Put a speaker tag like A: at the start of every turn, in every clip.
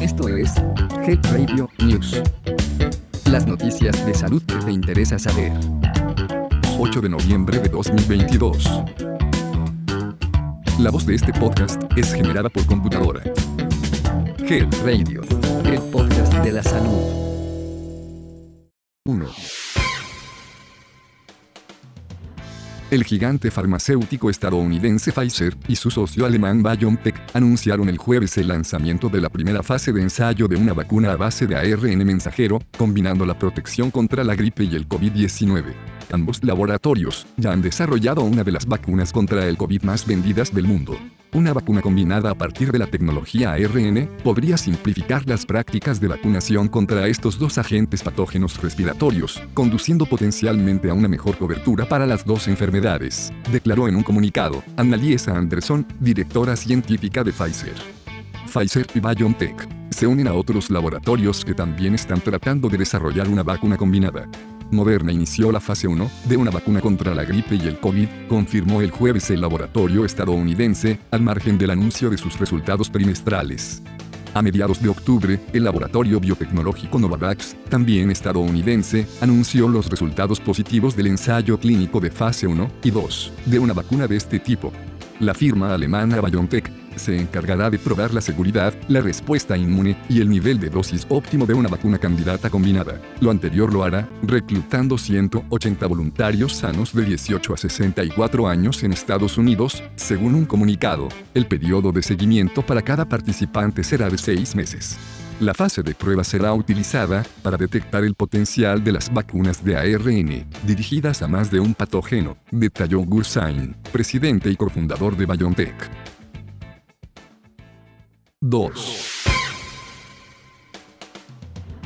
A: Esto es Health Radio News. Las noticias de salud que te interesa saber.
B: 8 de noviembre de 2022. La voz de este podcast es generada por computadora.
A: Health Radio, el podcast de la salud.
B: 1. El gigante farmacéutico estadounidense Pfizer y su socio alemán BioNTech anunciaron el jueves el lanzamiento de la primera fase de ensayo de una vacuna a base de ARN mensajero, combinando la protección contra la gripe y el COVID-19. Ambos laboratorios ya han desarrollado una de las vacunas contra el COVID más vendidas del mundo. Una vacuna combinada a partir de la tecnología ARN podría simplificar las prácticas de vacunación contra estos dos agentes patógenos respiratorios, conduciendo potencialmente a una mejor cobertura para las dos enfermedades, declaró en un comunicado Annaliesa Anderson, directora científica de Pfizer. Pfizer y BioNTech se unen a otros laboratorios que también están tratando de desarrollar una vacuna combinada. Moderna inició la fase 1 de una vacuna contra la gripe y el COVID, confirmó el jueves el laboratorio estadounidense, al margen del anuncio de sus resultados trimestrales. A mediados de octubre, el laboratorio biotecnológico Novavax, también estadounidense, anunció los resultados positivos del ensayo clínico de fase 1 y 2 de una vacuna de este tipo. La firma alemana BioNTech se encargará de probar la seguridad, la respuesta inmune y el nivel de dosis óptimo de una vacuna candidata combinada. Lo anterior lo hará, reclutando 180 voluntarios sanos de 18 a 64 años en Estados Unidos, según un comunicado. El periodo de seguimiento para cada participante será de seis meses. La fase de prueba será utilizada para detectar el potencial de las vacunas de ARN, dirigidas a más de un patógeno, detalló Gursain, presidente y cofundador de BioNTech. 2.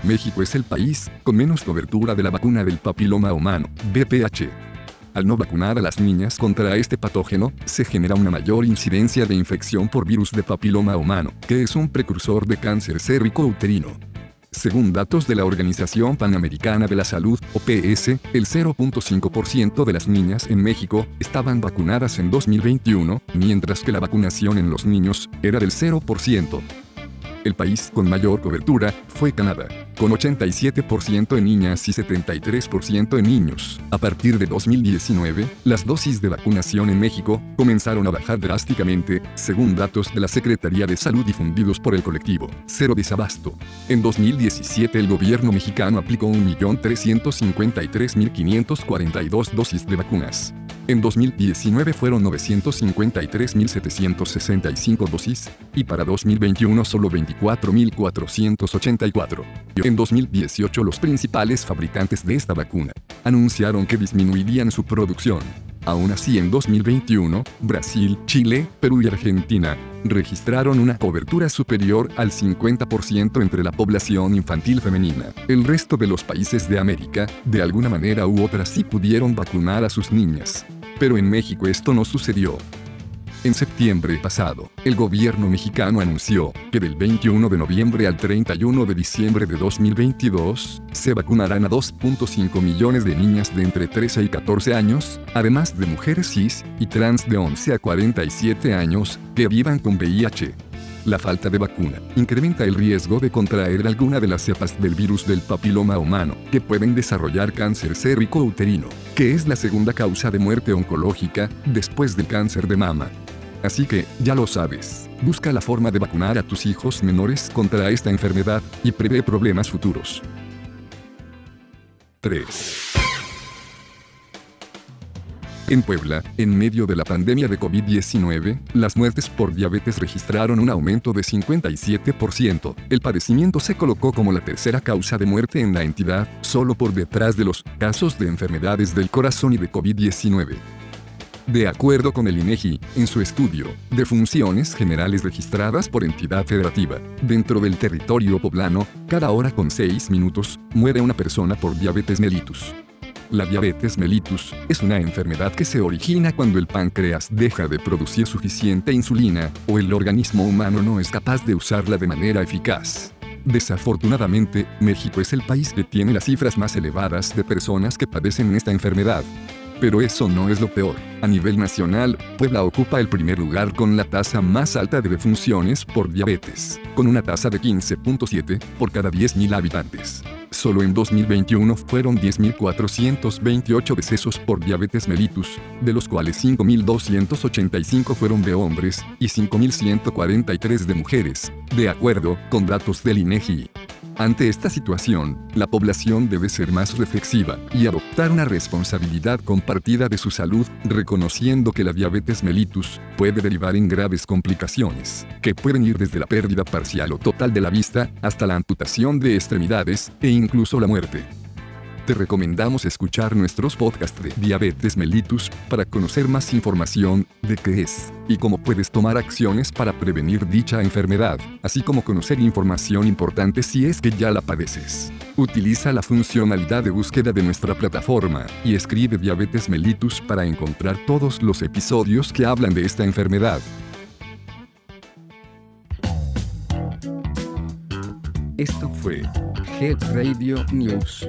B: México es el país con menos cobertura de la vacuna del papiloma humano, BPH. Al no vacunar a las niñas contra este patógeno, se genera una mayor incidencia de infección por virus de papiloma humano, que es un precursor de cáncer cérvico-uterino. Según datos de la Organización Panamericana de la Salud, OPS, el 0.5% de las niñas en México estaban vacunadas en 2021, mientras que la vacunación en los niños era del 0%. El país con mayor cobertura fue Canadá, con 87% en niñas y 73% en niños. A partir de 2019, las dosis de vacunación en México comenzaron a bajar drásticamente, según datos de la Secretaría de Salud difundidos por el colectivo Cero Desabasto. En 2017 el gobierno mexicano aplicó 1.353.542 dosis de vacunas. En 2019 fueron 953.765 dosis, y para 2021 solo 24.484. En 2018 los principales fabricantes de esta vacuna anunciaron que disminuirían su producción. Aún así, en 2021, Brasil, Chile, Perú y Argentina registraron una cobertura superior al 50% entre la población infantil femenina. El resto de los países de América, de alguna manera u otra, sí pudieron vacunar a sus niñas. Pero en México esto no sucedió. En septiembre pasado, el gobierno mexicano anunció que del 21 de noviembre al 31 de diciembre de 2022, se vacunarán a 2.5 millones de niñas de entre 13 y 14 años, además de mujeres cis y trans de 11 a 47 años que vivan con VIH. La falta de vacuna incrementa el riesgo de contraer alguna de las cepas del virus del papiloma humano, que pueden desarrollar cáncer cérvico-uterino, que es la segunda causa de muerte oncológica, después del cáncer de mama. Así que, ya lo sabes, busca la forma de vacunar a tus hijos menores contra esta enfermedad, y prevé problemas futuros. 3. En Puebla, en medio de la pandemia de COVID-19, las muertes por diabetes registraron un aumento de 57%. El padecimiento se colocó como la tercera causa de muerte en la entidad, solo por detrás de los casos de enfermedades del corazón y de COVID-19. De acuerdo con el INEGI, en su estudio, de funciones generales registradas por entidad federativa, dentro del territorio poblano, cada hora con 6 minutos, muere una persona por diabetes mellitus. La diabetes mellitus es una enfermedad que se origina cuando el páncreas deja de producir suficiente insulina o el organismo humano no es capaz de usarla de manera eficaz. Desafortunadamente, México es el país que tiene las cifras más elevadas de personas que padecen esta enfermedad. Pero eso no es lo peor. A nivel nacional, Puebla ocupa el primer lugar con la tasa más alta de defunciones por diabetes, con una tasa de 15.7 por cada 10.000 habitantes. Solo en 2021 fueron 10.428 decesos por diabetes mellitus, de los cuales 5.285 fueron de hombres y 5.143 de mujeres, de acuerdo con datos del INEGI. Ante esta situación, la población debe ser más reflexiva y adoptar una responsabilidad compartida de su salud, reconociendo que la diabetes mellitus puede derivar en graves complicaciones, que pueden ir desde la pérdida parcial o total de la vista hasta la amputación de extremidades e incluso la muerte. Te recomendamos escuchar nuestros podcasts de Diabetes mellitus para conocer más información de qué es y cómo puedes tomar acciones para prevenir dicha enfermedad, así como conocer información importante si es que ya la padeces. Utiliza la funcionalidad de búsqueda de nuestra plataforma y escribe Diabetes mellitus para encontrar todos los episodios que hablan de esta enfermedad.
A: Esto fue Head Radio News.